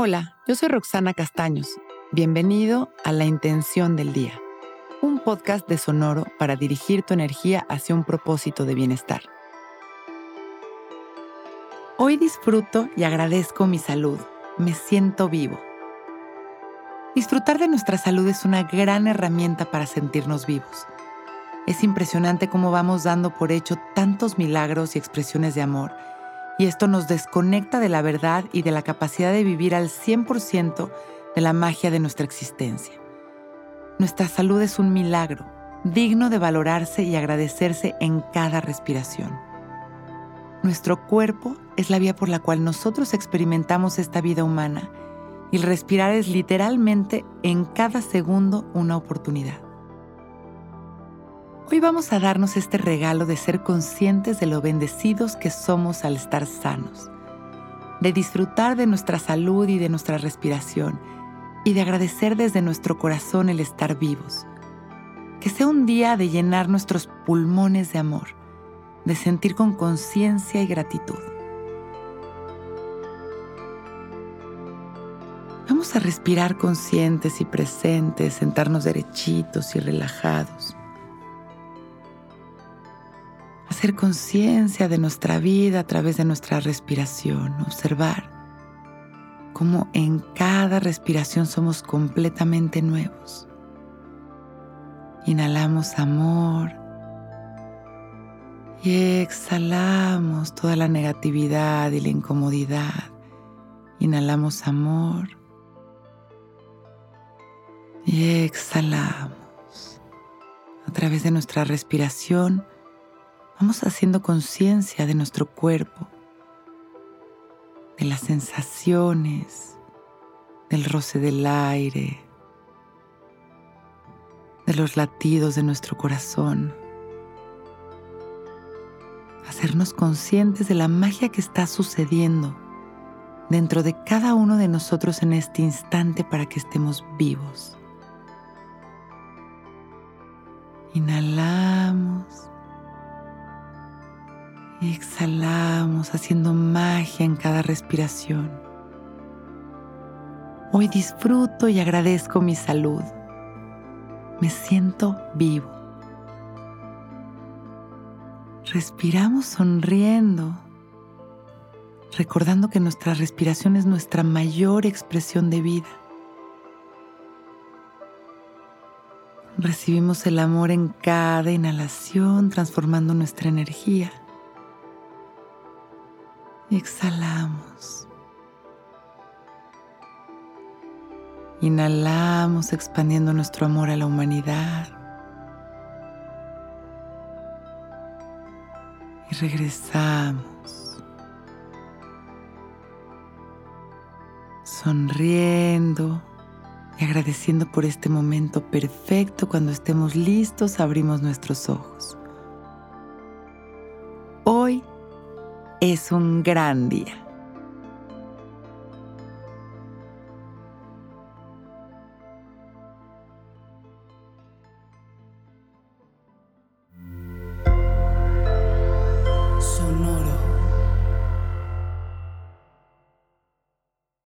Hola, yo soy Roxana Castaños. Bienvenido a La Intención del Día, un podcast de Sonoro para dirigir tu energía hacia un propósito de bienestar. Hoy disfruto y agradezco mi salud. Me siento vivo. Disfrutar de nuestra salud es una gran herramienta para sentirnos vivos. Es impresionante cómo vamos dando por hecho tantos milagros y expresiones de amor y esto nos desconecta de la verdad y de la capacidad de vivir al 100% de la magia de nuestra existencia. Nuestra salud es un milagro, digno de valorarse y agradecerse en cada respiración. Nuestro cuerpo es la vía por la cual nosotros experimentamos esta vida humana y respirar es literalmente en cada segundo una oportunidad. Hoy vamos a darnos este regalo de ser conscientes de lo bendecidos que somos al estar sanos, de disfrutar de nuestra salud y de nuestra respiración y de agradecer desde nuestro corazón el estar vivos. Que sea un día de llenar nuestros pulmones de amor, de sentir con conciencia y gratitud. Vamos a respirar conscientes y presentes, sentarnos derechitos y relajados hacer conciencia de nuestra vida a través de nuestra respiración, observar cómo en cada respiración somos completamente nuevos. Inhalamos amor y exhalamos toda la negatividad y la incomodidad. Inhalamos amor y exhalamos. A través de nuestra respiración, vamos haciendo conciencia de nuestro cuerpo, de las sensaciones, del roce del aire, de los latidos de nuestro corazón. Hacernos conscientes de la magia que está sucediendo dentro de cada uno de nosotros en este instante para que estemos vivos. Inhalamos exhalamos haciendo magia en cada respiración. Hoy disfruto y agradezco mi salud. Me siento vivo. Respiramos sonriendo, recordando que nuestra respiración es nuestra mayor expresión de vida. Recibimos el amor en cada inhalación, transformando nuestra energía. Exhalamos. Inhalamos expandiendo nuestro amor a la humanidad. Y regresamos. Sonriendo y agradeciendo por este momento perfecto. Cuando estemos listos, abrimos nuestros ojos. Es un gran día.